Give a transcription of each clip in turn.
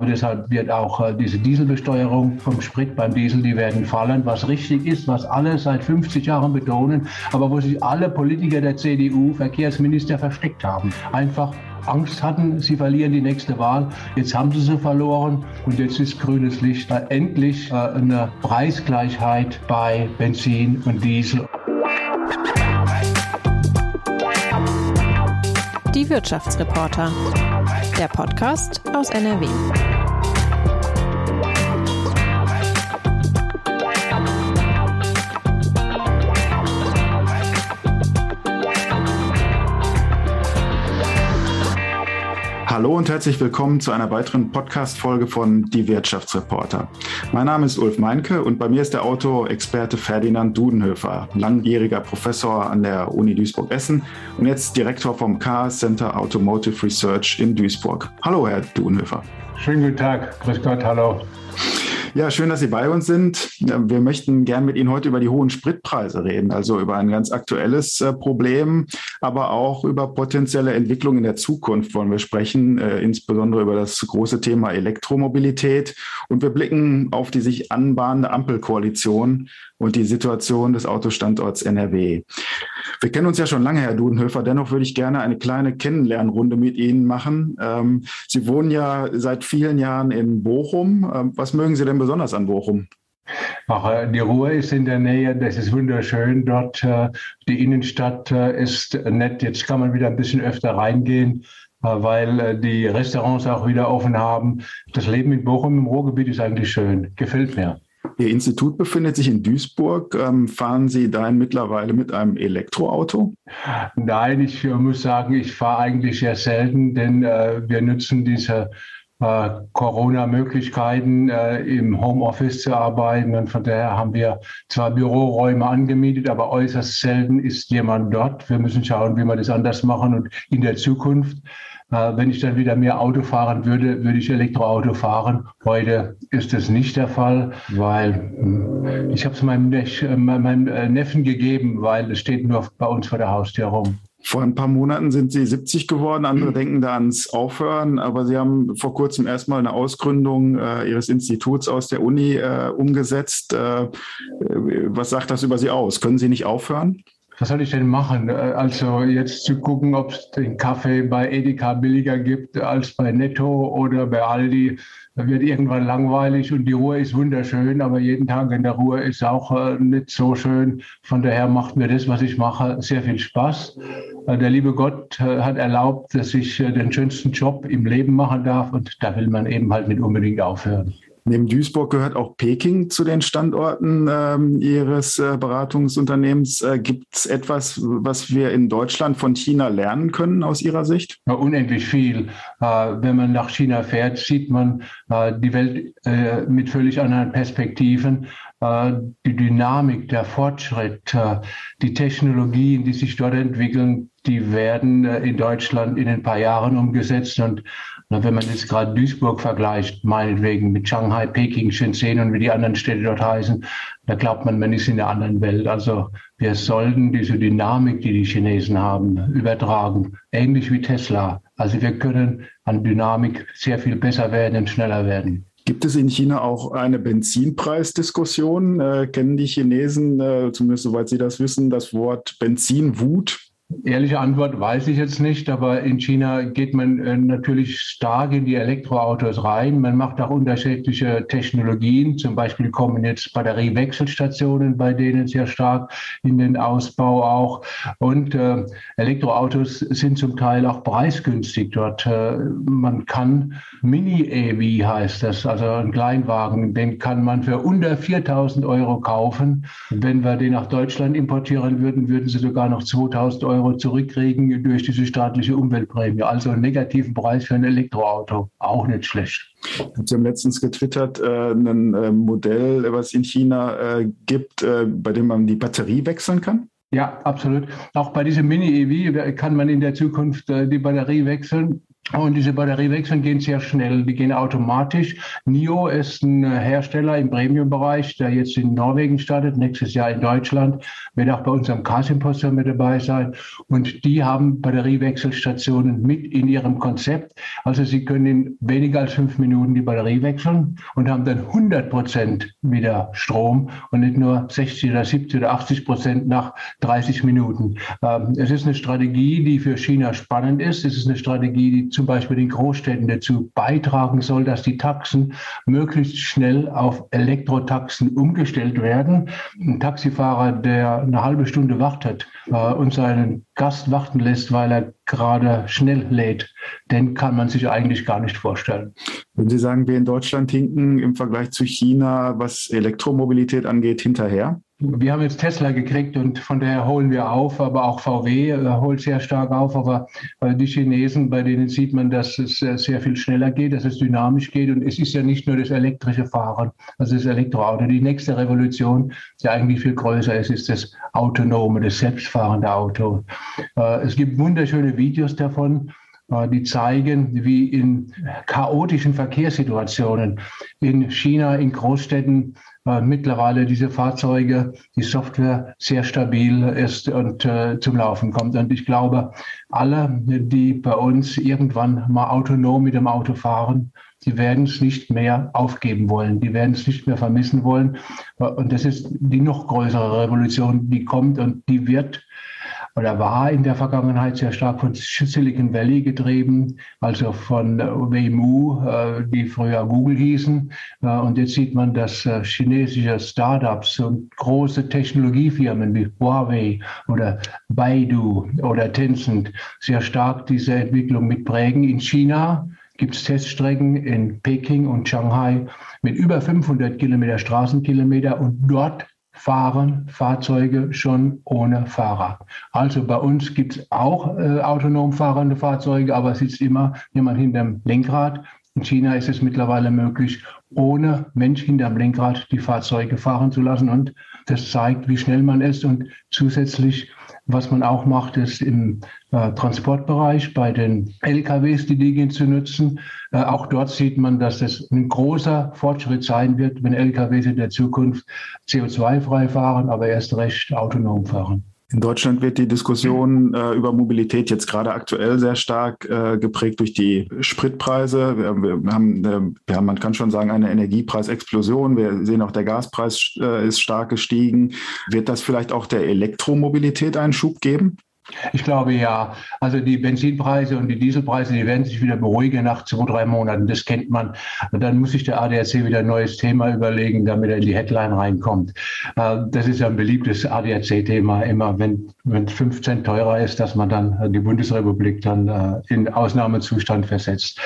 Und deshalb wird auch äh, diese Dieselbesteuerung vom Sprit beim Diesel, die werden fallen, was richtig ist, was alle seit 50 Jahren betonen, aber wo sich alle Politiker der CDU, Verkehrsminister versteckt haben. Einfach Angst hatten, sie verlieren die nächste Wahl. Jetzt haben sie sie verloren und jetzt ist grünes Licht. Endlich äh, eine Preisgleichheit bei Benzin und Diesel. Die Wirtschaftsreporter. Der Podcast aus NRW. Hallo und herzlich willkommen zu einer weiteren Podcast-Folge von Die Wirtschaftsreporter. Mein Name ist Ulf Meinke und bei mir ist der Autoexperte Ferdinand Dudenhöfer, langjähriger Professor an der Uni Duisburg-Essen und jetzt Direktor vom KS Center Automotive Research in Duisburg. Hallo, Herr Dudenhöfer. Schönen guten Tag. Grüß Gott, hallo. Ja, schön, dass Sie bei uns sind. Wir möchten gern mit Ihnen heute über die hohen Spritpreise reden, also über ein ganz aktuelles äh, Problem, aber auch über potenzielle Entwicklungen in der Zukunft wollen wir sprechen, äh, insbesondere über das große Thema Elektromobilität. Und wir blicken auf die sich anbahnende Ampelkoalition und die Situation des Autostandorts NRW. Wir kennen uns ja schon lange, Herr Dudenhöfer. Dennoch würde ich gerne eine kleine Kennenlernrunde mit Ihnen machen. Ähm, Sie wohnen ja seit vielen Jahren in Bochum. Ähm, was mögen Sie denn besonders an Bochum? Äh, die Ruhe ist in der Nähe, das ist wunderschön dort. Äh, die Innenstadt äh, ist nett. Jetzt kann man wieder ein bisschen öfter reingehen, weil die Restaurants auch wieder offen haben. Das Leben in Bochum im Ruhrgebiet ist eigentlich schön. Gefällt mir. Ihr Institut befindet sich in Duisburg. Ähm, fahren Sie dahin mittlerweile mit einem Elektroauto? Nein, ich muss sagen, ich fahre eigentlich sehr selten, denn äh, wir nutzen diese Corona-Möglichkeiten äh, im Homeoffice zu arbeiten. Und von daher haben wir zwar Büroräume angemietet, aber äußerst selten ist jemand dort. Wir müssen schauen, wie wir das anders machen. Und in der Zukunft äh, wenn ich dann wieder mehr Auto fahren würde, würde ich Elektroauto fahren. Heute ist das nicht der Fall, weil hm, ich habe es meinem, äh, meinem äh, Neffen gegeben, weil es steht nur bei uns vor der Haustür rum. Vor ein paar Monaten sind Sie 70 geworden. Andere mhm. denken da ans Aufhören. Aber Sie haben vor kurzem erstmal eine Ausgründung äh, Ihres Instituts aus der Uni äh, umgesetzt. Äh, was sagt das über Sie aus? Können Sie nicht aufhören? Was soll ich denn machen? Äh, also jetzt zu gucken, ob es den Kaffee bei Edeka billiger gibt als bei Netto oder bei Aldi, wird irgendwann langweilig und die Ruhe ist wunderschön, aber jeden Tag in der Ruhe ist auch äh, nicht so schön. Von daher macht mir das, was ich mache, sehr viel Spaß. Äh, der liebe Gott hat erlaubt, dass ich den schönsten Job im Leben machen darf und da will man eben halt nicht unbedingt aufhören. Neben Duisburg gehört auch Peking zu den Standorten ähm, Ihres äh, Beratungsunternehmens. Äh, Gibt es etwas, was wir in Deutschland von China lernen können aus Ihrer Sicht? Ja, unendlich viel. Äh, wenn man nach China fährt, sieht man äh, die Welt äh, mit völlig anderen Perspektiven. Äh, die Dynamik, der Fortschritt, die Technologien, die sich dort entwickeln, die werden in Deutschland in ein paar Jahren umgesetzt. Und wenn man jetzt gerade Duisburg vergleicht, meinetwegen mit Shanghai, Peking, Shenzhen und wie die anderen Städte dort heißen, da glaubt man, man ist in der anderen Welt. Also wir sollten diese Dynamik, die die Chinesen haben, übertragen, ähnlich wie Tesla. Also wir können an Dynamik sehr viel besser werden und schneller werden. Gibt es in China auch eine Benzinpreisdiskussion? Äh, kennen die Chinesen, äh, zumindest soweit Sie das wissen, das Wort Benzinwut? Ehrliche Antwort weiß ich jetzt nicht, aber in China geht man äh, natürlich stark in die Elektroautos rein. Man macht auch unterschiedliche Technologien. Zum Beispiel kommen jetzt Batteriewechselstationen bei denen sehr stark in den Ausbau auch. Und äh, Elektroautos sind zum Teil auch preisgünstig dort. Äh, man kann Mini-EV heißt das, also ein Kleinwagen, den kann man für unter 4000 Euro kaufen. Wenn wir den nach Deutschland importieren würden, würden sie sogar noch 2000 Euro Euro zurückkriegen durch diese staatliche Umweltprämie. Also einen negativen Preis für ein Elektroauto. Auch nicht schlecht. Sie haben letztens getwittert, äh, ein äh, Modell, was in China äh, gibt, äh, bei dem man die Batterie wechseln kann? Ja, absolut. Auch bei diesem Mini-EV kann man in der Zukunft äh, die Batterie wechseln. Und diese Batteriewechsel gehen sehr schnell, die gehen automatisch. NIO ist ein Hersteller im Premium-Bereich, der jetzt in Norwegen startet, nächstes Jahr in Deutschland, wird auch bei unserem Car-Symposium mit dabei sein. Und die haben Batteriewechselstationen mit in ihrem Konzept. Also sie können in weniger als fünf Minuten die Batterie wechseln und haben dann 100 Prozent wieder Strom und nicht nur 60 oder 70 oder 80 Prozent nach 30 Minuten. Ähm, es ist eine Strategie, die für China spannend ist. Es ist eine Strategie, die zum Beispiel in Großstädten dazu beitragen soll, dass die Taxen möglichst schnell auf Elektrotaxen umgestellt werden. Ein Taxifahrer, der eine halbe Stunde wartet äh, und seinen Gast warten lässt, weil er gerade schnell lädt, den kann man sich eigentlich gar nicht vorstellen. Wenn Sie sagen, wir in Deutschland hinken im Vergleich zu China, was Elektromobilität angeht, hinterher? Wir haben jetzt Tesla gekriegt und von daher holen wir auf, aber auch VW äh, holt sehr stark auf. Aber äh, die Chinesen, bei denen sieht man, dass es äh, sehr viel schneller geht, dass es dynamisch geht. Und es ist ja nicht nur das elektrische Fahren, also das Elektroauto. Die nächste Revolution, die eigentlich viel größer ist, ist das autonome, das selbstfahrende Auto. Es gibt wunderschöne Videos davon die zeigen, wie in chaotischen Verkehrssituationen in China, in Großstädten äh, mittlerweile diese Fahrzeuge, die Software sehr stabil ist und äh, zum Laufen kommt. Und ich glaube, alle, die bei uns irgendwann mal autonom mit dem Auto fahren, die werden es nicht mehr aufgeben wollen, die werden es nicht mehr vermissen wollen. Und das ist die noch größere Revolution, die kommt und die wird oder war in der Vergangenheit sehr stark von Silicon Valley getrieben, also von Waymo, äh, die früher Google hießen. Äh, und jetzt sieht man, dass äh, chinesische Startups und große Technologiefirmen wie Huawei oder Baidu oder Tencent sehr stark diese Entwicklung mitprägen. In China gibt es Teststrecken in Peking und Shanghai mit über 500 Kilometer Straßenkilometer und dort fahren Fahrzeuge schon ohne Fahrer. Also bei uns gibt es auch äh, autonom fahrende Fahrzeuge, aber es sitzt immer jemand hinterm Lenkrad. In China ist es mittlerweile möglich, ohne Mensch hinterm Lenkrad die Fahrzeuge fahren zu lassen. Und das zeigt, wie schnell man ist. Und zusätzlich was man auch macht, ist im äh, Transportbereich bei den LKWs die Dinge zu nutzen. Äh, auch dort sieht man, dass es ein großer Fortschritt sein wird, wenn LKWs in der Zukunft CO2-frei fahren, aber erst recht autonom fahren. In Deutschland wird die Diskussion äh, über Mobilität jetzt gerade aktuell sehr stark äh, geprägt durch die Spritpreise. Wir, wir, haben, äh, ja, man kann schon sagen, eine Energiepreisexplosion. Wir sehen auch, der Gaspreis äh, ist stark gestiegen. Wird das vielleicht auch der Elektromobilität einen Schub geben? Ich glaube ja. Also die Benzinpreise und die Dieselpreise, die werden sich wieder beruhigen nach zwei, drei Monaten. Das kennt man. Und dann muss sich der ADAC wieder ein neues Thema überlegen, damit er in die Headline reinkommt. Äh, das ist ja ein beliebtes ADAC-Thema immer, wenn, wenn 15 teurer ist, dass man dann die Bundesrepublik dann äh, in Ausnahmezustand versetzt.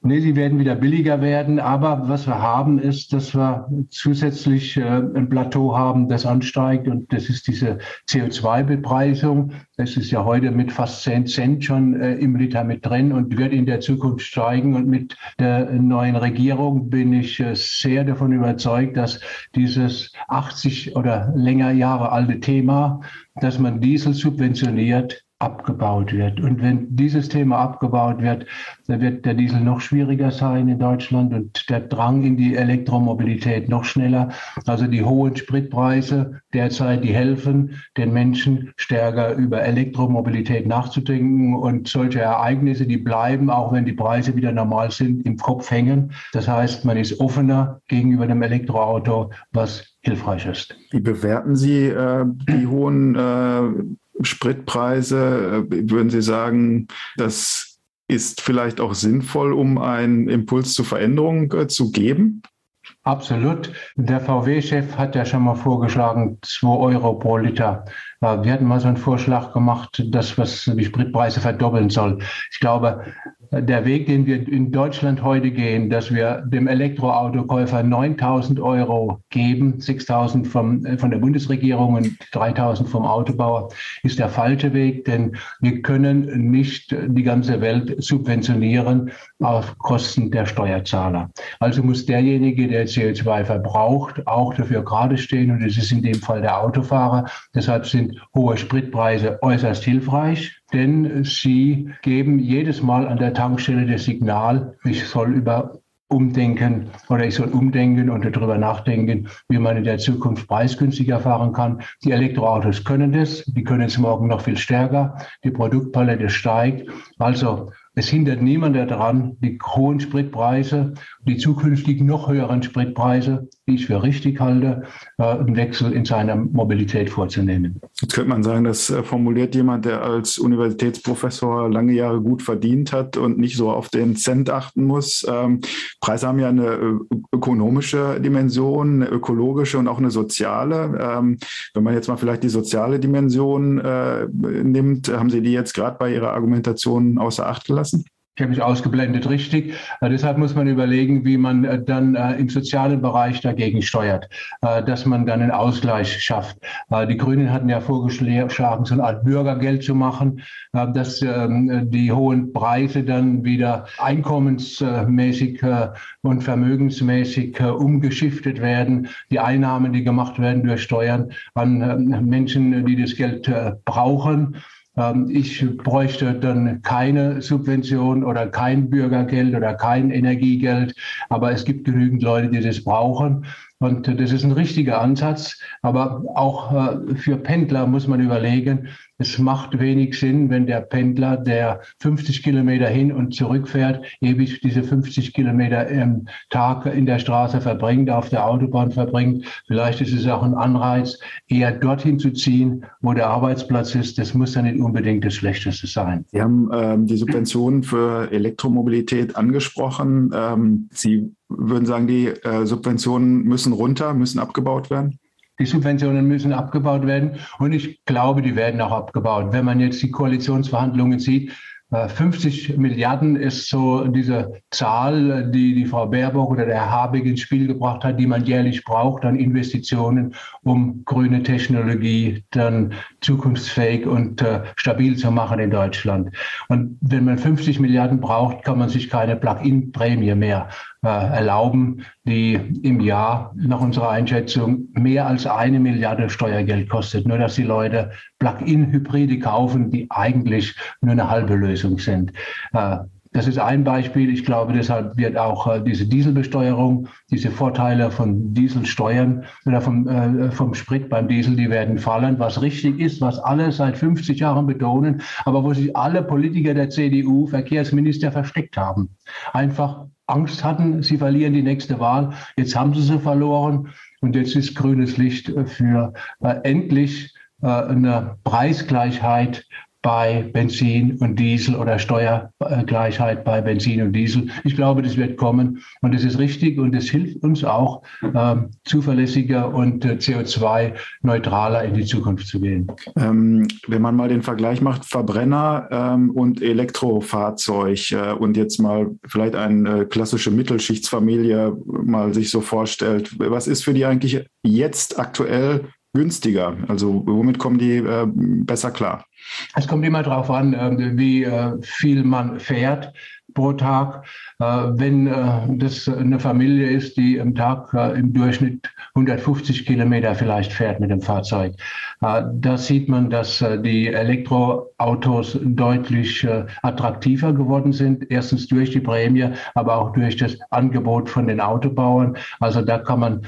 Nee, sie werden wieder billiger werden. Aber was wir haben, ist, dass wir zusätzlich äh, ein Plateau haben, das ansteigt. Und das ist diese CO2-Bepreisung. Das ist ja heute mit fast 10 Cent schon äh, im Liter mit drin und wird in der Zukunft steigen. Und mit der neuen Regierung bin ich äh, sehr davon überzeugt, dass dieses 80 oder länger Jahre alte Thema, dass man Diesel subventioniert, abgebaut wird. Und wenn dieses Thema abgebaut wird, dann wird der Diesel noch schwieriger sein in Deutschland und der Drang in die Elektromobilität noch schneller. Also die hohen Spritpreise derzeit, die helfen den Menschen stärker über Elektromobilität nachzudenken und solche Ereignisse, die bleiben, auch wenn die Preise wieder normal sind, im Kopf hängen. Das heißt, man ist offener gegenüber dem Elektroauto, was hilfreich ist. Wie bewerten Sie äh, die hohen äh, Spritpreise, äh, würden Sie sagen, das ist vielleicht auch sinnvoll, um einen Impuls zur Veränderung äh, zu geben? Absolut. Der VW-Chef hat ja schon mal vorgeschlagen, 2 Euro pro Liter. Wir hatten mal so einen Vorschlag gemacht, dass was die Spritpreise verdoppeln soll. Ich glaube, der Weg, den wir in Deutschland heute gehen, dass wir dem Elektroautokäufer 9000 Euro geben, 6000 vom, äh, von der Bundesregierung und 3000 vom Autobauer, ist der falsche Weg, denn wir können nicht die ganze Welt subventionieren auf Kosten der Steuerzahler. Also muss derjenige, der CO2 verbraucht, auch dafür gerade stehen und es ist in dem Fall der Autofahrer. Deshalb sind hohe Spritpreise äußerst hilfreich denn sie geben jedes Mal an der Tankstelle das Signal, ich soll über umdenken oder ich soll umdenken und darüber nachdenken, wie man in der Zukunft preisgünstiger fahren kann. Die Elektroautos können das, die können es morgen noch viel stärker. Die Produktpalette steigt. Also es hindert niemand daran, die hohen Spritpreise, die zukünftig noch höheren Spritpreise, die ich für richtig halte, äh, einen Wechsel in seiner Mobilität vorzunehmen. Jetzt könnte man sagen, das äh, formuliert jemand, der als Universitätsprofessor lange Jahre gut verdient hat und nicht so auf den Cent achten muss. Ähm, Preise haben ja eine äh, ökonomische Dimension, eine ökologische und auch eine soziale. Ähm, wenn man jetzt mal vielleicht die soziale Dimension nimmt, haben Sie die jetzt gerade bei Ihrer Argumentation außer Acht gelassen? Ich habe mich ausgeblendet, richtig. Äh, deshalb muss man überlegen, wie man äh, dann äh, im sozialen Bereich dagegen steuert, äh, dass man dann einen Ausgleich schafft. Äh, die Grünen hatten ja vorgeschlagen, so eine Art Bürgergeld zu machen, äh, dass ähm, die hohen Preise dann wieder einkommensmäßig und vermögensmäßig umgeschiftet werden. Die Einnahmen, die gemacht werden durch Steuern an Menschen, die das Geld brauchen. Ähm, ich bräuchte dann keine Subvention oder kein Bürgergeld oder kein Energiegeld, aber es gibt genügend Leute, die das brauchen. Und das ist ein richtiger Ansatz. Aber auch äh, für Pendler muss man überlegen, es macht wenig Sinn, wenn der Pendler, der 50 Kilometer hin und zurück fährt, ewig diese 50 Kilometer im Tag in der Straße verbringt, auf der Autobahn verbringt. Vielleicht ist es auch ein Anreiz, eher dorthin zu ziehen, wo der Arbeitsplatz ist. Das muss dann nicht unbedingt das Schlechteste sein. Sie haben ähm, die Subventionen für Elektromobilität angesprochen. Ähm, Sie würden sagen, die äh, Subventionen müssen runter, müssen abgebaut werden? Die Subventionen müssen abgebaut werden und ich glaube, die werden auch abgebaut. Wenn man jetzt die Koalitionsverhandlungen sieht, 50 äh, Milliarden ist so diese Zahl, die die Frau Baerbock oder der Herr Habeck ins Spiel gebracht hat, die man jährlich braucht an Investitionen, um grüne Technologie dann zukunftsfähig und äh, stabil zu machen in Deutschland. Und wenn man 50 Milliarden braucht, kann man sich keine Plug-in-Prämie mehr erlauben, die im Jahr nach unserer Einschätzung mehr als eine Milliarde Steuergeld kostet. Nur dass die Leute Plug-in-Hybride kaufen, die eigentlich nur eine halbe Lösung sind. Äh, das ist ein Beispiel. Ich glaube, deshalb wird auch äh, diese Dieselbesteuerung, diese Vorteile von Dieselsteuern oder vom, äh, vom Sprit beim Diesel, die werden fallen, was richtig ist, was alle seit 50 Jahren betonen, aber wo sich alle Politiker der CDU, Verkehrsminister versteckt haben. Einfach Angst hatten, sie verlieren die nächste Wahl. Jetzt haben sie sie verloren und jetzt ist grünes Licht für äh, endlich äh, eine Preisgleichheit bei Benzin und Diesel oder Steuergleichheit bei Benzin und Diesel. Ich glaube, das wird kommen und das ist richtig und das hilft uns auch, ähm, zuverlässiger und äh, CO2-neutraler in die Zukunft zu gehen. Ähm, wenn man mal den Vergleich macht, Verbrenner ähm, und Elektrofahrzeug äh, und jetzt mal vielleicht eine klassische Mittelschichtsfamilie mal sich so vorstellt, was ist für die eigentlich jetzt aktuell günstiger? Also womit kommen die äh, besser klar? Es kommt immer darauf an, äh, wie äh, viel man fährt pro Tag. Äh, wenn das eine Familie ist, die im Tag im Durchschnitt 150 Kilometer vielleicht fährt mit dem Fahrzeug, da sieht man, dass die Elektroautos deutlich attraktiver geworden sind. Erstens durch die Prämie, aber auch durch das Angebot von den Autobauern. Also da kann man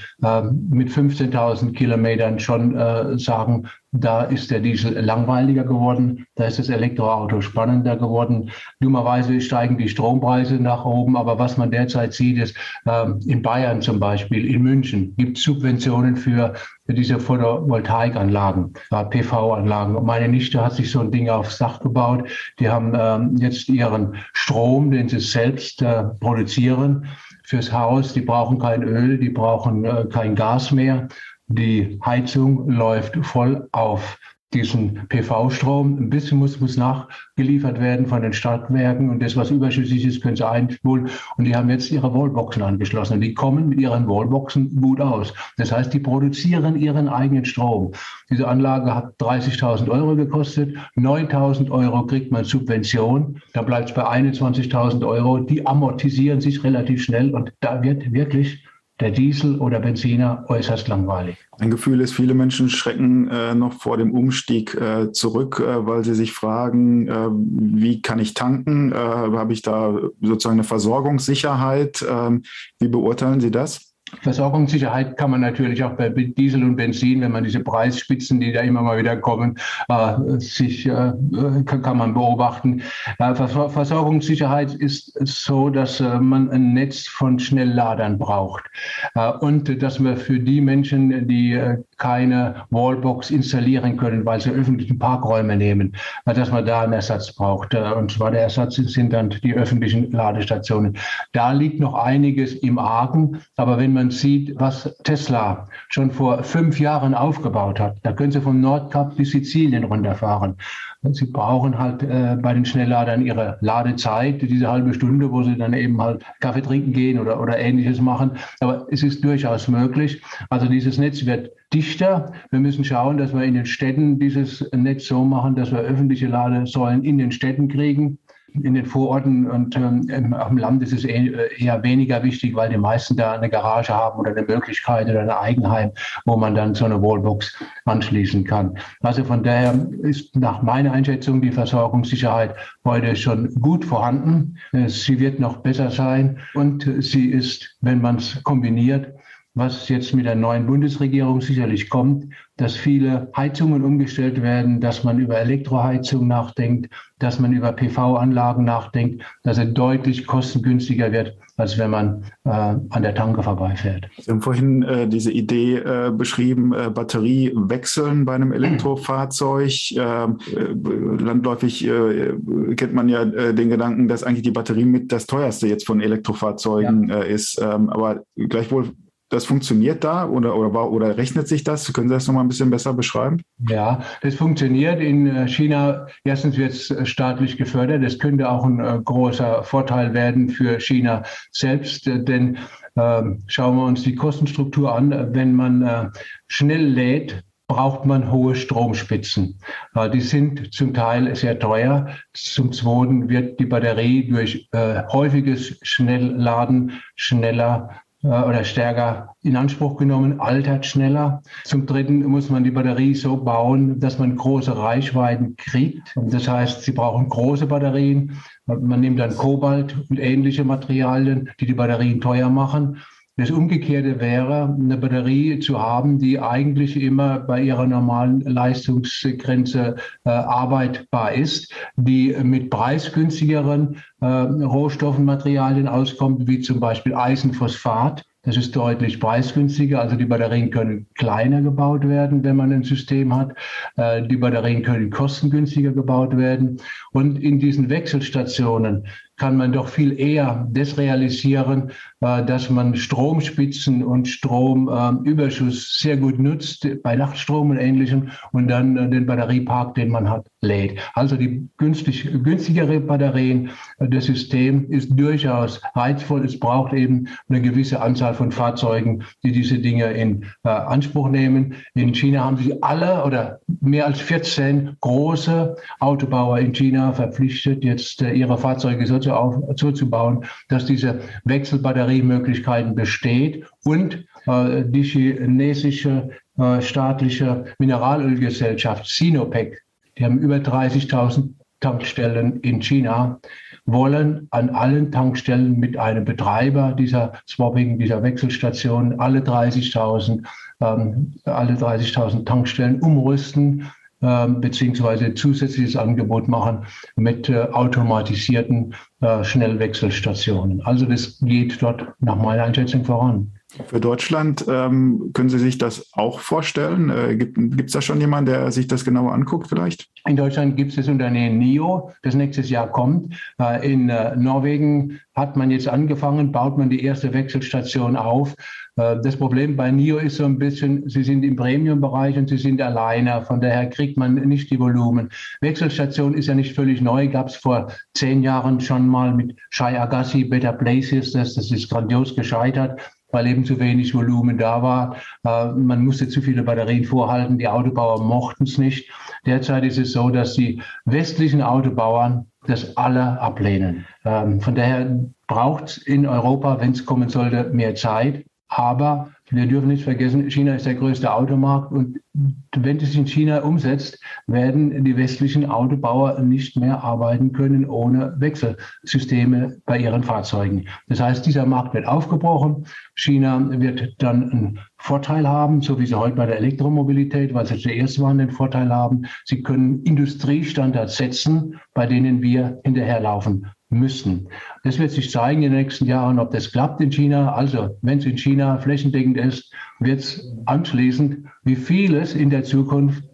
mit 15.000 Kilometern schon sagen, da ist der Diesel langweiliger geworden, da ist das Elektroauto spannender geworden. Dummerweise steigen die Strompreise nach oben, aber was man derzeit sieht, ist äh, in Bayern zum Beispiel, in München gibt es Subventionen für diese Photovoltaikanlagen, äh, PV-Anlagen. Meine Nichte hat sich so ein Ding aufs Dach gebaut. Die haben äh, jetzt ihren Strom, den sie selbst äh, produzieren, fürs Haus. Die brauchen kein Öl, die brauchen äh, kein Gas mehr die Heizung läuft voll auf diesen PV-Strom. Ein bisschen muss, muss nachgeliefert werden von den Stadtwerken und das, was überschüssig ist, können sie einholen. Und die haben jetzt ihre Wallboxen angeschlossen und die kommen mit ihren Wallboxen gut aus. Das heißt, die produzieren ihren eigenen Strom. Diese Anlage hat 30.000 Euro gekostet. 9.000 Euro kriegt man Subvention. Da bleibt es bei 21.000 Euro. Die amortisieren sich relativ schnell und da wird wirklich der Diesel oder Benziner äußerst langweilig. Ein Gefühl ist, viele Menschen schrecken äh, noch vor dem Umstieg äh, zurück, äh, weil sie sich fragen, äh, wie kann ich tanken? Äh, habe ich da sozusagen eine Versorgungssicherheit? Ähm, wie beurteilen Sie das? Versorgungssicherheit kann man natürlich auch bei Diesel und Benzin, wenn man diese Preisspitzen, die da immer mal wieder kommen, äh, sich äh, kann man beobachten. Äh, Versorgungssicherheit ist so, dass äh, man ein Netz von Schnellladern braucht äh, und dass man für die Menschen, die äh, keine Wallbox installieren können, weil sie öffentlichen Parkräume nehmen, dass man da einen Ersatz braucht. Und zwar der Ersatz sind dann die öffentlichen Ladestationen. Da liegt noch einiges im Argen, aber wenn man man sieht, was Tesla schon vor fünf Jahren aufgebaut hat, da können Sie vom Nordkap bis Sizilien runterfahren. Sie brauchen halt äh, bei den Schnellladern ihre Ladezeit, diese halbe Stunde, wo sie dann eben halt Kaffee trinken gehen oder, oder ähnliches machen. Aber es ist durchaus möglich. Also dieses Netz wird dichter. Wir müssen schauen, dass wir in den Städten dieses Netz so machen, dass wir öffentliche Ladesäulen in den Städten kriegen in den Vororten und ähm, auf dem Land ist es eh, eher weniger wichtig, weil die meisten da eine Garage haben oder eine Möglichkeit oder ein Eigenheim, wo man dann so eine Wallbox anschließen kann. Also von daher ist nach meiner Einschätzung die Versorgungssicherheit heute schon gut vorhanden. Sie wird noch besser sein und sie ist, wenn man es kombiniert, was jetzt mit der neuen Bundesregierung sicherlich kommt, dass viele Heizungen umgestellt werden, dass man über Elektroheizung nachdenkt, dass man über PV-Anlagen nachdenkt, dass es deutlich kostengünstiger wird, als wenn man äh, an der Tanke vorbeifährt. Sie haben vorhin äh, diese Idee äh, beschrieben, äh, Batterie wechseln bei einem Elektrofahrzeug. Ähm, äh, landläufig äh, kennt man ja den Gedanken, dass eigentlich die Batterie mit das teuerste jetzt von Elektrofahrzeugen ja. ist. Ähm, aber gleichwohl das funktioniert da oder, oder, oder rechnet sich das? Können Sie das nochmal ein bisschen besser beschreiben? Ja, das funktioniert. In äh, China, erstens wird es äh, staatlich gefördert. Das könnte auch ein äh, großer Vorteil werden für China selbst, äh, denn äh, schauen wir uns die Kostenstruktur an. Wenn man äh, schnell lädt, braucht man hohe Stromspitzen. Die sind zum Teil sehr teuer. Zum Zweiten wird die Batterie durch häufiges Schnellladen schneller äh, oder stärker in Anspruch genommen, altert schneller. Zum Dritten muss man die Batterie so bauen, dass man große Reichweiten kriegt. Das heißt, sie brauchen große Batterien. Man nimmt dann Kobalt und ähnliche Materialien, die die Batterien teuer machen. Das Umgekehrte wäre, eine Batterie zu haben, die eigentlich immer bei ihrer normalen Leistungsgrenze äh, arbeitbar ist, die mit preisgünstigeren äh, Rohstoffen, auskommt, wie zum Beispiel Eisenphosphat. Das ist deutlich preisgünstiger. Also die Batterien können kleiner gebaut werden, wenn man ein System hat. Äh, die Batterien können kostengünstiger gebaut werden. Und in diesen Wechselstationen kann man doch viel eher das realisieren, äh, dass man Stromspitzen und Stromüberschuss sehr gut nutzt bei Nachtstrom und Ähnlichem und dann äh, den Batteriepark, den man hat, lädt. Also die günstig, günstigere Batterien, das System ist durchaus reizvoll. Es braucht eben eine gewisse Anzahl von Fahrzeugen, die diese Dinge in Anspruch nehmen. In China haben sie alle oder mehr als 14 große Autobauer in China verpflichtet, jetzt äh, ihre Fahrzeuge so, zu auf, so zu bauen, dass diese Wechselbatteriemöglichkeiten besteht und äh, die chinesische äh, staatliche Mineralölgesellschaft Sinopec, die haben über 30.000 Tankstellen in China, wollen an allen Tankstellen mit einem Betreiber dieser Swapping, dieser Wechselstation alle 30.000 ähm, alle 30.000 Tankstellen umrüsten beziehungsweise zusätzliches Angebot machen mit äh, automatisierten äh, Schnellwechselstationen. Also das geht dort nach meiner Einschätzung voran. Für Deutschland ähm, können Sie sich das auch vorstellen? Äh, gibt es da schon jemanden, der sich das genauer anguckt vielleicht? In Deutschland gibt es das Unternehmen NIO, das nächstes Jahr kommt. Äh, in äh, Norwegen hat man jetzt angefangen, baut man die erste Wechselstation auf. Äh, das Problem bei NIO ist so ein bisschen, sie sind im Premium-Bereich und sie sind alleine. Von daher kriegt man nicht die Volumen. Wechselstation ist ja nicht völlig neu. Gab es vor zehn Jahren schon mal mit Shai Agassi, Better Places. Das, das ist grandios gescheitert weil eben zu wenig Volumen da war. Äh, man musste zu viele Batterien vorhalten. Die Autobauer mochten es nicht. Derzeit ist es so, dass die westlichen Autobauern das alle ablehnen. Ähm, von daher braucht es in Europa, wenn es kommen sollte, mehr Zeit. Aber wir dürfen nicht vergessen, China ist der größte Automarkt und wenn es in China umsetzt, werden die westlichen Autobauer nicht mehr arbeiten können ohne Wechselsysteme bei ihren Fahrzeugen. Das heißt, dieser Markt wird aufgebrochen. China wird dann einen Vorteil haben, so wie sie heute bei der Elektromobilität, weil sie zuerst waren, den Vorteil haben. Sie können Industriestandards setzen, bei denen wir hinterherlaufen müssen. Das wird sich zeigen in den nächsten Jahren, ob das klappt in China. Also, wenn es in China flächendeckend ist, wird es anschließend, wie vieles in der Zukunft,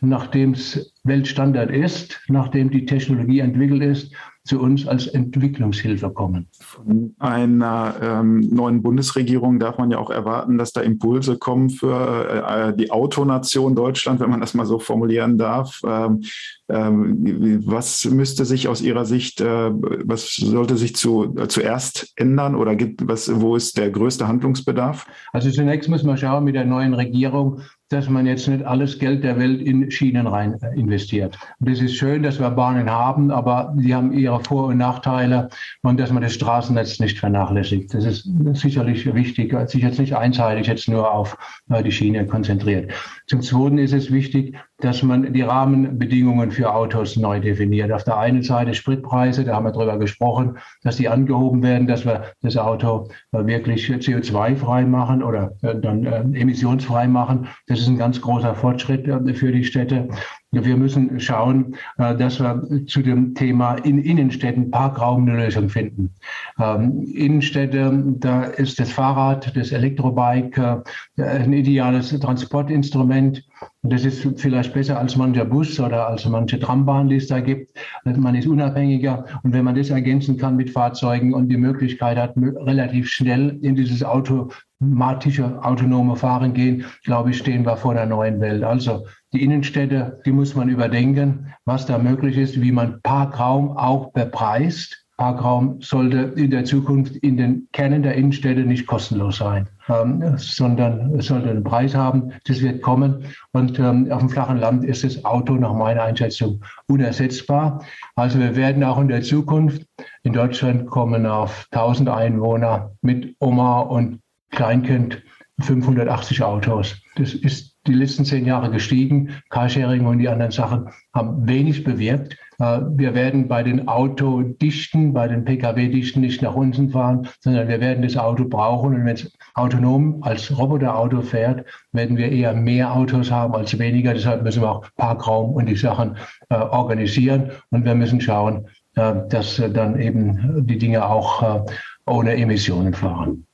nachdem es Weltstandard ist, nachdem die Technologie entwickelt ist, zu uns als Entwicklungshilfe kommen. Von einer ähm, neuen Bundesregierung darf man ja auch erwarten, dass da Impulse kommen für äh, die Autonation Deutschland, wenn man das mal so formulieren darf. Ähm, ähm, was müsste sich aus Ihrer Sicht, äh, was sollte sich zu, äh, zuerst ändern oder gibt was, wo ist der größte Handlungsbedarf? Also zunächst muss man schauen mit der neuen Regierung, dass man jetzt nicht alles Geld der Welt in Schienen rein äh, investiert. Das ist schön, dass wir Bahnen haben, aber die haben ihre Vor- und Nachteile und dass man das Straßennetz nicht vernachlässigt. Das ist sicherlich wichtig, sich jetzt nicht einseitig jetzt nur auf äh, die Schiene konzentriert. Zum Zweiten ist es wichtig, dass man die Rahmenbedingungen für Autos neu definiert. Auf der einen Seite Spritpreise, da haben wir drüber gesprochen, dass die angehoben werden, dass wir das Auto äh, wirklich CO2-frei machen oder dann emissionsfrei machen. Das das ist ein ganz großer Fortschritt äh, für die Städte. Wir müssen schauen, äh, dass wir zu dem Thema in Innenstädten Parkraum eine Lösung finden. Ähm, Innenstädte, da ist das Fahrrad, das Elektrobike äh, ein ideales Transportinstrument. Das ist vielleicht besser als mancher Bus oder als manche Trambahn, die es da gibt. Man ist unabhängiger. Und wenn man das ergänzen kann mit Fahrzeugen und die Möglichkeit hat, relativ schnell in dieses Auto automatische autonome Fahren gehen, glaube ich, stehen wir vor einer neuen Welt. Also die Innenstädte, die muss man überdenken, was da möglich ist, wie man Parkraum auch bepreist. Parkraum sollte in der Zukunft in den Kernen der Innenstädte nicht kostenlos sein, ähm, sondern es sollte einen Preis haben. Das wird kommen. Und ähm, auf dem flachen Land ist das Auto nach meiner Einschätzung unersetzbar. Also wir werden auch in der Zukunft in Deutschland kommen auf 1000 Einwohner mit Oma und Kleinkind 580 Autos. Das ist die letzten zehn Jahre gestiegen. Carsharing und die anderen Sachen haben wenig bewirkt. Äh, wir werden bei den Autodichten, bei den Pkw-Dichten nicht nach unten fahren, sondern wir werden das Auto brauchen. Und wenn es autonom als Roboterauto fährt, werden wir eher mehr Autos haben als weniger. Deshalb müssen wir auch Parkraum und die Sachen äh, organisieren. Und wir müssen schauen, äh, dass dann eben die Dinge auch ohne Emissionen fahren.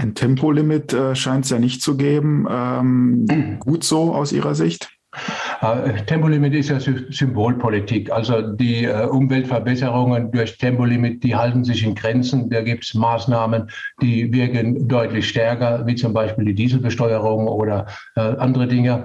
Ein Tempolimit äh, scheint es ja nicht zu geben. Ähm, gut so aus Ihrer Sicht? Äh, Tempolimit ist ja Symbolpolitik. Also die äh, Umweltverbesserungen durch Tempolimit, die halten sich in Grenzen. Da gibt es Maßnahmen, die wirken deutlich stärker, wie zum Beispiel die Dieselbesteuerung oder äh, andere Dinge.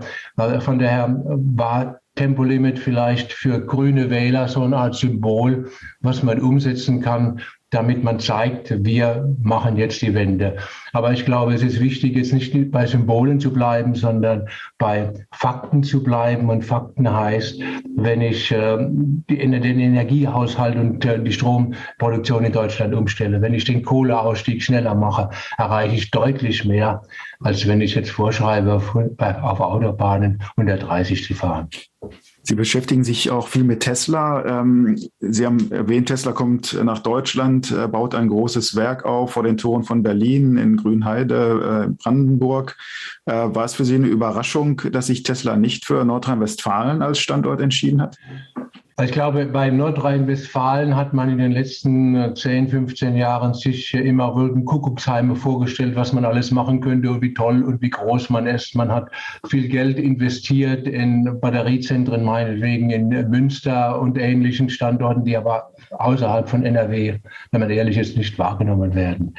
Von daher war Tempolimit vielleicht für grüne Wähler so eine Art Symbol, was man umsetzen kann damit man zeigt, wir machen jetzt die Wende. Aber ich glaube, es ist wichtig, jetzt nicht bei Symbolen zu bleiben, sondern bei Fakten zu bleiben. Und Fakten heißt, wenn ich äh, den Energiehaushalt und äh, die Stromproduktion in Deutschland umstelle, wenn ich den Kohleausstieg schneller mache, erreiche ich deutlich mehr, als wenn ich jetzt vorschreibe, auf, auf Autobahnen 130 zu fahren. Sie beschäftigen sich auch viel mit Tesla. Ähm, Sie haben erwähnt, Tesla kommt nach Deutschland, äh, baut ein großes Werk auf vor den Toren von Berlin, in Grünheide, äh, Brandenburg. Äh, war es für Sie eine Überraschung, dass sich Tesla nicht für Nordrhein-Westfalen als Standort entschieden hat? Ich glaube, bei Nordrhein-Westfalen hat man in den letzten 10, äh, 15 Jahren sich immer Kuckucksheime vorgestellt, was man alles machen könnte und wie toll und wie groß man ist. Man hat viel Geld investiert in Batteriezentren, meinetwegen in Münster und ähnlichen Standorten, die aber außerhalb von NRW, wenn man ehrlich ist, nicht wahrgenommen werden.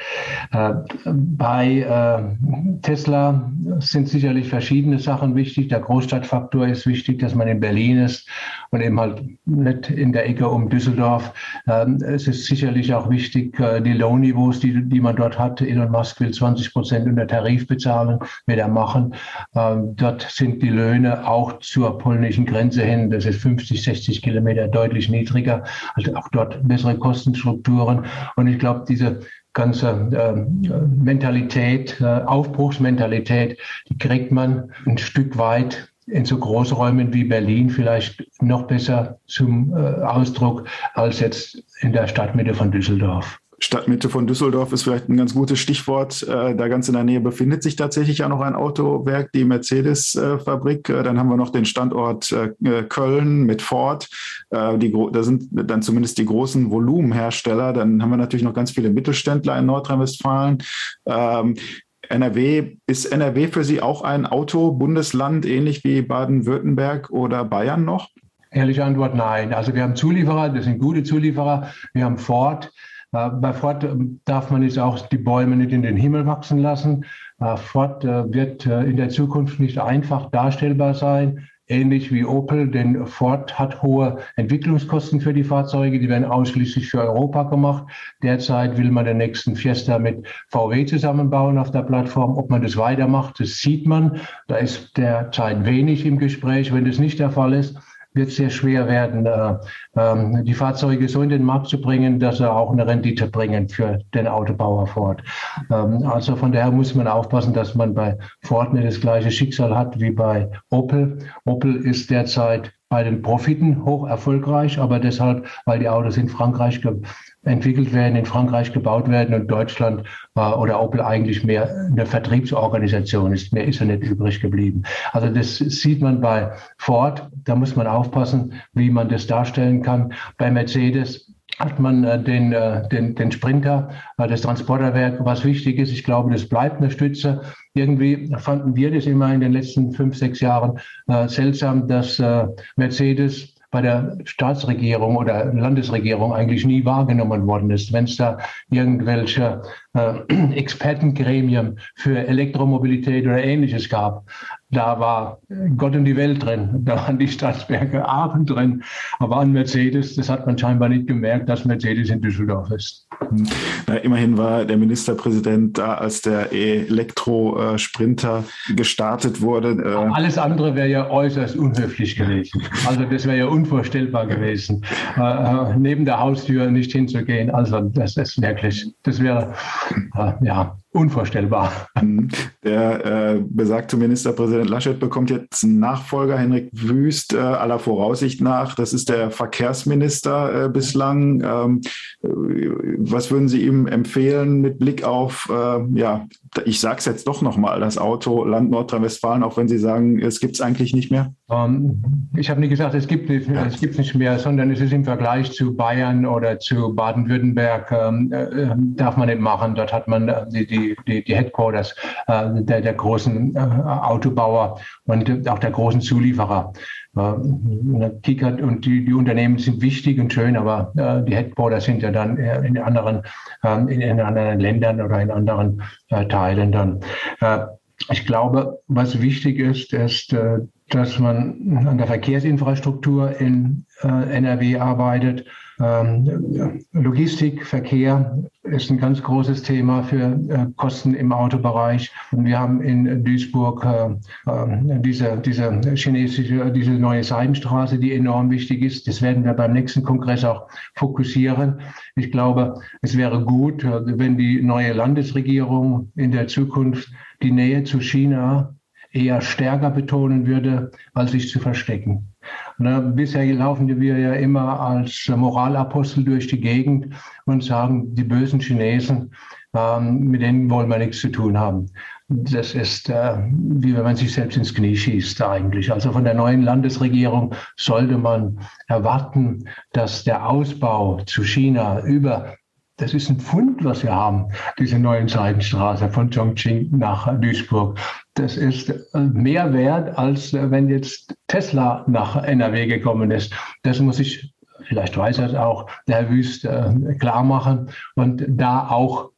Äh, bei äh, Tesla sind sicherlich verschiedene Sachen wichtig. Der Großstadtfaktor ist wichtig, dass man in Berlin ist und eben halt nicht in der Ecke um Düsseldorf. Ähm, es ist sicherlich auch wichtig, äh, die Lohnniveaus, die, die man dort hat. Elon Musk will 20 Prozent unter Tarif bezahlen, wird er machen. Ähm, dort sind die Löhne auch zur polnischen Grenze hin, das ist 50, 60 Kilometer deutlich niedriger. Also auch dort bessere Kostenstrukturen. Und ich glaube, diese ganze äh, Mentalität, äh, Aufbruchsmentalität, die kriegt man ein Stück weit in so Großräumen wie Berlin vielleicht noch besser zum äh, Ausdruck als jetzt in der Stadtmitte von Düsseldorf. Stadtmitte von Düsseldorf ist vielleicht ein ganz gutes Stichwort. Äh, da ganz in der Nähe befindet sich tatsächlich ja noch ein Autowerk, die Mercedes-Fabrik. Äh, dann haben wir noch den Standort Köln mit Ford. Da sind dann zumindest die großen Volumenhersteller. Dann haben wir natürlich noch ganz viele Mittelständler in Nordrhein-Westfalen. NRW, ist NRW für Sie auch ein Autobundesland, ähnlich wie Baden-Württemberg oder Bayern noch? Ehrliche Antwort, nein. Also wir haben Zulieferer, das sind gute Zulieferer. Wir haben Ford. Äh, bei Ford ähm, darf man jetzt auch die Bäume nicht in den Himmel wachsen lassen. Äh, Ford äh, wird in der Zukunft nicht einfach darstellbar sein ähnlich wie Opel, denn Ford hat hohe Entwicklungskosten für die Fahrzeuge, die werden ausschließlich für Europa gemacht. Derzeit will man den nächsten Fiesta mit VW zusammenbauen auf der Plattform. Ob man das weitermacht, das sieht man. Da ist derzeit wenig im Gespräch. Wenn das nicht der Fall ist, wird sehr schwer werden, äh, ähm, die Fahrzeuge so in den Markt zu bringen, dass sie auch eine Rendite bringen für den Autobauer Ford. Ähm, also von daher muss man aufpassen, dass man bei Ford nicht das gleiche Schicksal hat wie bei Opel. Opel ist derzeit bei den Profiten hoch erfolgreich, aber deshalb, weil die Autos in Frankreich entwickelt werden, in Frankreich gebaut werden und Deutschland äh, oder Opel eigentlich mehr eine Vertriebsorganisation ist. Mehr ist ja nicht übrig geblieben. Also das sieht man bei Ford. Da muss man aufpassen, wie man das darstellen kann. Bei Mercedes hat man äh, den, äh, den, den Sprinter, äh, das Transporterwerk, was wichtig ist. Ich glaube, das bleibt eine Stütze. Irgendwie fanden wir das immer in den letzten fünf, sechs Jahren seltsam, dass Mercedes bei der Staatsregierung oder Landesregierung eigentlich nie wahrgenommen worden ist. Wenn es da irgendwelche äh, Expertengremien für Elektromobilität oder ähnliches gab, da war Gott und die Welt drin. Da waren die Staatswerke Aachen drin. Aber an Mercedes, das hat man scheinbar nicht gemerkt, dass Mercedes in Düsseldorf ist. Na, immerhin war der Ministerpräsident da, als der Elektrosprinter gestartet wurde. Äh Alles andere wäre ja äußerst unhöflich gewesen. Also das wäre ja unvorstellbar gewesen, äh, äh, neben der Haustür nicht hinzugehen. Also das ist wirklich, das wäre äh, ja unvorstellbar. Mhm. Der äh, besagte Ministerpräsident Laschet bekommt jetzt einen Nachfolger, Henrik Wüst, äh, aller Voraussicht nach. Das ist der Verkehrsminister äh, bislang. Ähm, äh, was würden Sie ihm empfehlen mit Blick auf, äh, ja, ich sage es jetzt doch nochmal, das Auto Land Nordrhein-Westfalen, auch wenn Sie sagen, es gibt es eigentlich nicht mehr? Um, ähm, ich habe nicht gesagt, es gibt nicht, ja. es gibt nicht mehr, sondern es ist im Vergleich zu Bayern oder zu Baden-Württemberg, ähm, äh, darf man nicht machen. Dort hat man äh, die, die, die, Headquarters äh, der, der großen äh, Autobauer und auch der großen Zulieferer. Äh, Kickert und die, die Unternehmen sind wichtig und schön, aber äh, die Headquarters sind ja dann in anderen, ähm, in, in, anderen Ländern oder in anderen äh, Teilen dann. Äh, ich glaube, was wichtig ist, ist, äh, dass man an der Verkehrsinfrastruktur in äh, NRW arbeitet ähm, Logistik, Verkehr ist ein ganz großes Thema für äh, Kosten im Autobereich. Und wir haben in Duisburg äh, äh, diese, diese chinesische, diese neue Seidenstraße, die enorm wichtig ist. Das werden wir beim nächsten Kongress auch fokussieren. Ich glaube, es wäre gut, wenn die neue Landesregierung in der Zukunft die Nähe zu China eher stärker betonen würde, als sich zu verstecken. Ne, bisher laufen wir ja immer als Moralapostel durch die Gegend und sagen, die bösen Chinesen, ähm, mit denen wollen wir nichts zu tun haben. Das ist, äh, wie wenn man sich selbst ins Knie schießt eigentlich. Also von der neuen Landesregierung sollte man erwarten, dass der Ausbau zu China über das ist ein Fund, was wir haben, diese neuen Seidenstraße von Chongqing nach Duisburg. Das ist äh, mehr wert, als äh, wenn jetzt Tesla nach NRW gekommen ist. Das muss ich, vielleicht weiß er es auch, der Herr Wüst äh, klar machen und da auch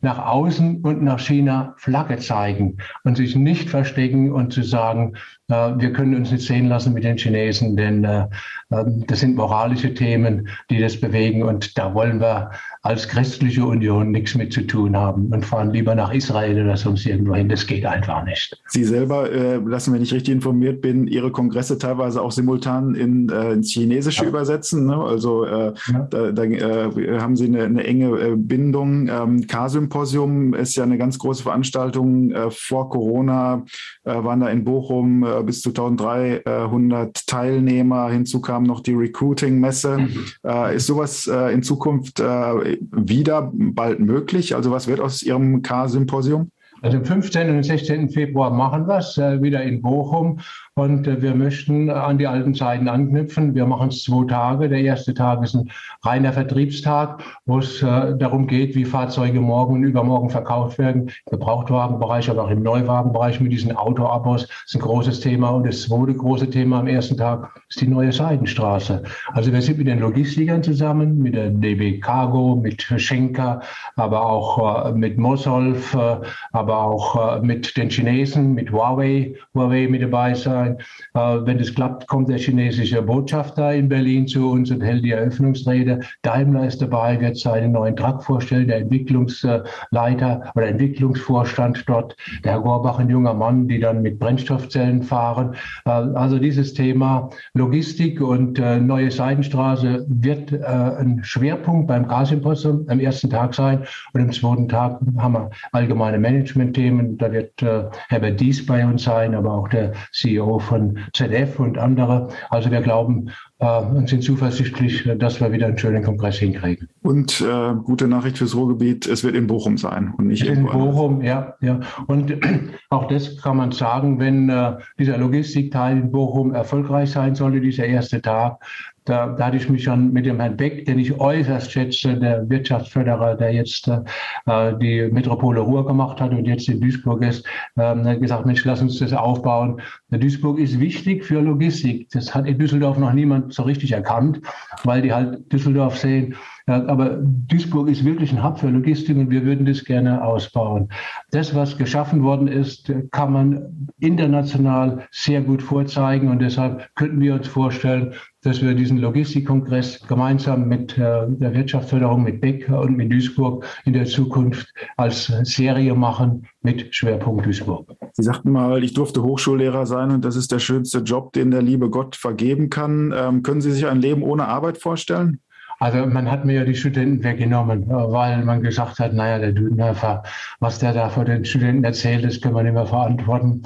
nach außen und nach China Flagge zeigen und sich nicht verstecken und zu sagen, wir können uns nicht sehen lassen mit den Chinesen, denn äh, ähm, das sind moralische Themen, die das bewegen und da wollen wir als christliche Union nichts mit zu tun haben und fahren lieber nach Israel oder sonst irgendwo hin. Das geht einfach nicht. Sie selber äh, lassen, wenn ich richtig informiert bin, Ihre Kongresse teilweise auch simultan in, äh, ins Chinesische ja. übersetzen. Ne? Also äh, ja. da, da äh, haben Sie eine, eine enge äh, Bindung. Ähm, K-Symposium ist ja eine ganz große Veranstaltung. Äh, vor Corona waren da in Bochum bis zu 1300 Teilnehmer. Hinzu kam noch die Recruiting-Messe. Mhm. ist sowas in Zukunft wieder bald möglich? Also was wird aus Ihrem K-Symposium? Also am 15. und 16. Februar machen wir es äh, wieder in Bochum und äh, wir möchten an die alten Zeiten anknüpfen. Wir machen es zwei Tage. Der erste Tag ist ein reiner Vertriebstag, wo es äh, darum geht, wie Fahrzeuge morgen und übermorgen verkauft werden. Im Gebrauchtwagenbereich, aber auch im Neuwagenbereich mit diesen Autoabos ist ein großes Thema. Und das zweite große Thema am ersten Tag ist die neue Seidenstraße. Also wir sind mit den Logistikern zusammen, mit der DB Cargo, mit Schenker, aber auch mit Mosolf, aber auch mit den Chinesen, mit Huawei, Huawei mit dabei sein sein. Äh, wenn es klappt, kommt der chinesische Botschafter in Berlin zu uns und hält die Eröffnungsrede. Daimler ist dabei, wird seinen neuen Truck vorstellen, der Entwicklungsleiter oder Entwicklungsvorstand dort, der Herr Gorbach, ein junger Mann, die dann mit Brennstoffzellen fahren. Äh, also dieses Thema Logistik und äh, neue Seidenstraße wird ein Schwerpunkt beim Gasimpossium am ersten Tag sein. Und am zweiten Tag haben wir allgemeine Management-Themen. Da wird Herbert Dies bei uns sein, aber auch der CEO von ZF und andere. Also wir glauben äh, und sind zuversichtlich, dass wir wieder einen schönen Kongress hinkriegen. Und äh, gute Nachricht fürs Ruhrgebiet, es wird in Bochum sein und nicht in Bochum. Ja, ja. Und auch das kann man sagen, wenn äh, dieser Logistikteil in Bochum erfolgreich sein sollte, dieser erste Tag, da, da hatte ich mich schon mit dem Herrn Beck, den ich äußerst schätze, der Wirtschaftsförderer, der jetzt äh, die Metropole Ruhr gemacht hat und jetzt in Duisburg ist, äh, gesagt, Mensch, lass uns das aufbauen. Duisburg ist wichtig für Logistik. Das hat in Düsseldorf noch niemand so richtig erkannt, weil die halt Düsseldorf sehen ja, aber Duisburg ist wirklich ein Hub für Logistik und wir würden das gerne ausbauen. Das, was geschaffen worden ist, kann man international sehr gut vorzeigen und deshalb könnten wir uns vorstellen, dass wir diesen Logistikkongress gemeinsam mit äh, der Wirtschaftsförderung, mit Beck und mit Duisburg in der Zukunft als Serie machen mit Schwerpunkt Duisburg. Sie sagten mal, ich durfte Hochschullehrer sein und das ist der schönste Job, den der liebe Gott vergeben kann. Ähm, können Sie sich ein Leben ohne Arbeit vorstellen? Also man hat mir ja die Studenten weggenommen, äh, weil man gesagt hat, naja, der Düdenhöfer, was der da vor den Studenten erzählt, das können wir nicht mehr verantworten.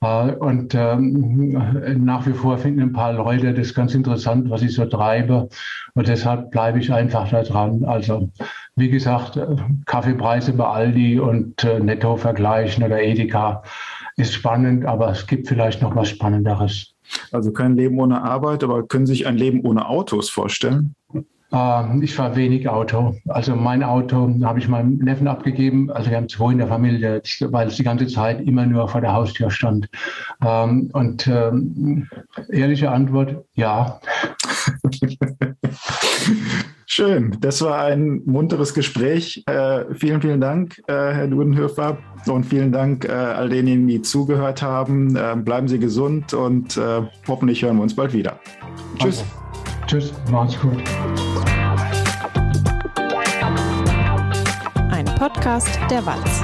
Äh, und ähm, nach wie vor finden ein paar Leute das ganz interessant, was ich so treibe. Und deshalb bleibe ich einfach da dran. Also wie gesagt, äh, Kaffeepreise bei Aldi und Netto vergleichen oder Edeka ist spannend, aber es gibt vielleicht noch was Spannenderes. Also kein Leben ohne Arbeit, aber können Sie sich ein Leben ohne Autos vorstellen? Ähm, ich fahre wenig Auto. Also mein Auto habe ich meinem Neffen abgegeben. Also wir haben zwei in der Familie, weil es die ganze Zeit immer nur vor der Haustür stand. Ähm, und ähm, ehrliche Antwort, ja. Schön, das war ein munteres Gespräch. Äh, vielen, vielen Dank, äh, Herr Dudenhöfer. Und vielen Dank äh, all denen, die zugehört haben. Bleiben Sie gesund und hoffentlich hören wir uns bald wieder. Tschüss. Okay. Tschüss, macht's gut. Ein Podcast der Walz.